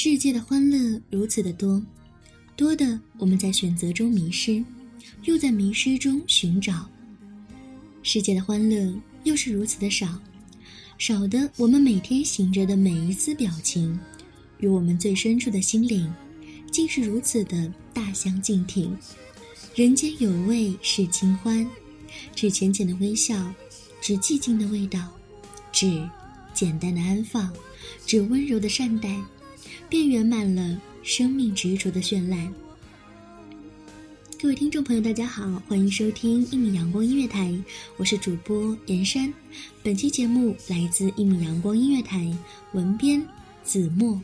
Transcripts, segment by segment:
世界的欢乐如此的多，多的我们在选择中迷失，又在迷失中寻找。世界的欢乐又是如此的少，少的我们每天醒着的每一丝表情，与我们最深处的心灵，竟是如此的大相径庭。人间有味是清欢，只浅浅的微笑，只寂静的味道，只简单的安放，只温柔的善待。便圆满了生命执着的绚烂。各位听众朋友，大家好，欢迎收听一米阳光音乐台，我是主播严山。本期节目来自一米阳光音乐台，文编子墨。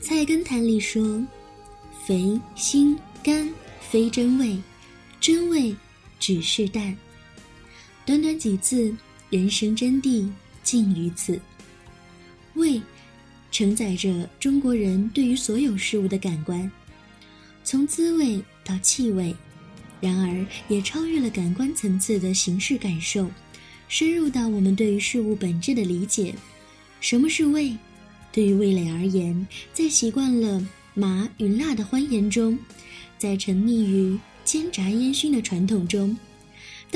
菜根谭里说：“肥心肝非真味，真味只是淡。”短短几字。人生真谛尽于此。味，承载着中国人对于所有事物的感官，从滋味到气味，然而也超越了感官层次的形式感受，深入到我们对于事物本质的理解。什么是味？对于味蕾而言，在习惯了麻与辣的欢颜中，在沉溺于煎炸烟熏的传统中。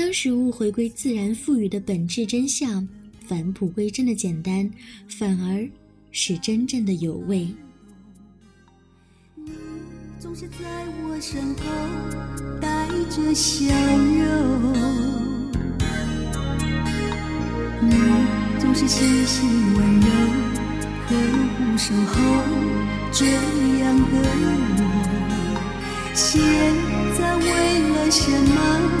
当食物回归自然赋予的本质真相，返璞归真的简单，反而是真正的有味。你总是在我身后带着笑容，你总是细心温柔呵护守候，这样的我，现在为了什么？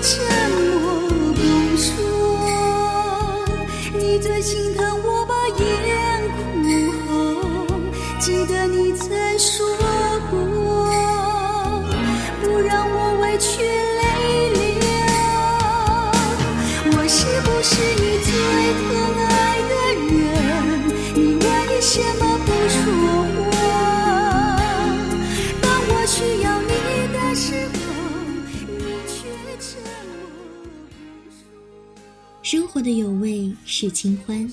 沉默不说。你最心的有味是清欢，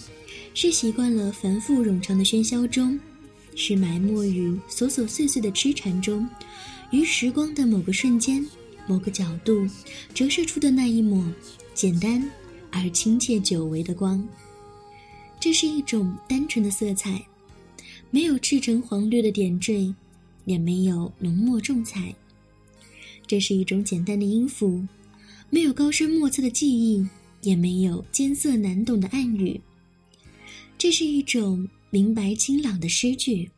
是习惯了繁复冗长的喧嚣中，是埋没于琐琐碎碎的痴缠中，于时光的某个瞬间、某个角度折射出的那一抹简单而亲切久违的光。这是一种单纯的色彩，没有赤橙黄绿的点缀，也没有浓墨重彩。这是一种简单的音符，没有高深莫测的记忆。也没有艰涩难懂的暗语，这是一种明白清朗的诗句，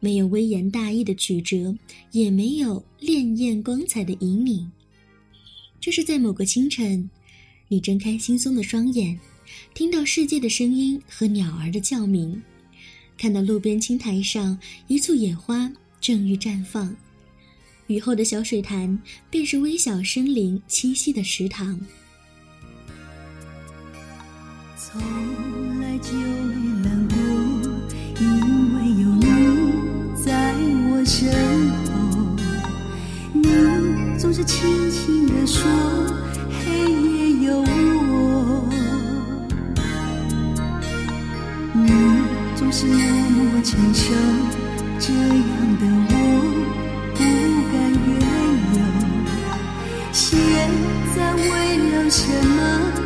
没有微言大义的曲折，也没有潋滟光彩的旖旎。这是在某个清晨，你睁开惺忪的双眼，听到世界的声音和鸟儿的叫鸣，看到路边青苔上一簇野花正欲绽放，雨后的小水潭便是微小生灵栖息的池塘。从来就没难过因为有你在我。身后你总是轻轻地说黑夜有我。你总是默默承受这样的我不敢怨尤现在为了什么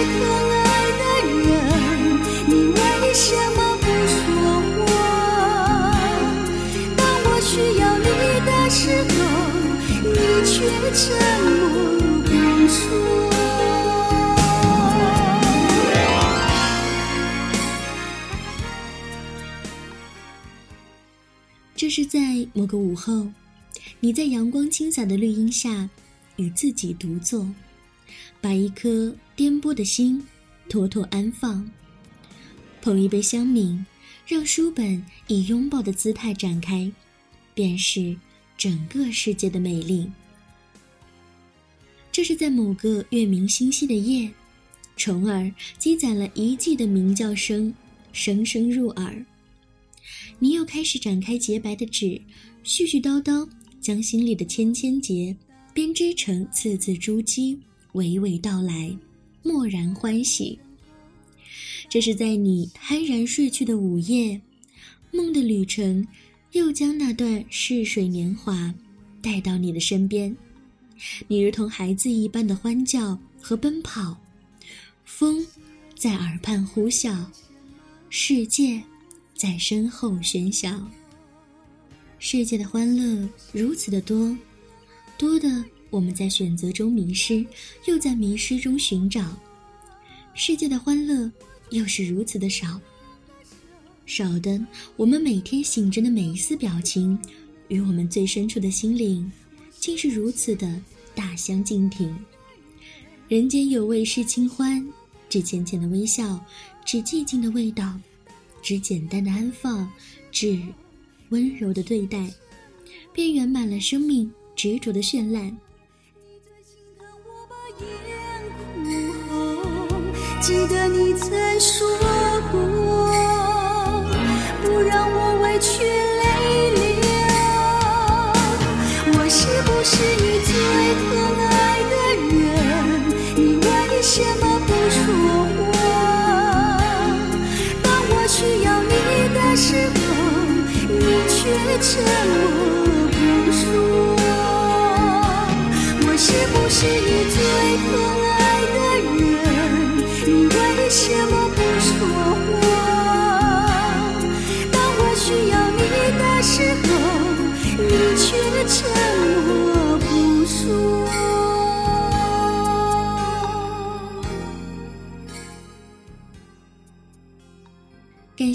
某个午后，你在阳光倾洒的绿荫下，与自己独坐，把一颗颠簸的心妥妥安放，捧一杯香茗，让书本以拥抱的姿态展开，便是整个世界的美丽。这是在某个月明星稀的夜，虫儿积攒了一季的鸣叫声，声声入耳。你又开始展开洁白的纸，絮絮叨叨将心里的千千结编织成字字珠玑，娓娓道来，蓦然欢喜。这是在你酣然睡去的午夜，梦的旅程又将那段逝水年华带到你的身边，你如同孩子一般的欢叫和奔跑，风在耳畔呼啸，世界。在身后喧嚣。世界的欢乐如此的多，多的我们在选择中迷失，又在迷失中寻找。世界的欢乐又是如此的少，少的我们每天醒着的每一丝表情，与我们最深处的心灵，竟是如此的大相径庭。人间有味是清欢，只浅浅的微笑，只寂静的味道。只简单的安放，只温柔的对待，便圆满了生命执着的绚烂。记得你曾说过，不让我委屈沉默不说。我是不是你最疼爱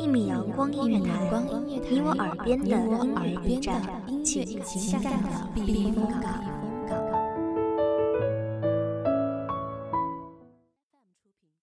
一米阳光音乐台，你我耳边的音乐驿站，情感的避风港。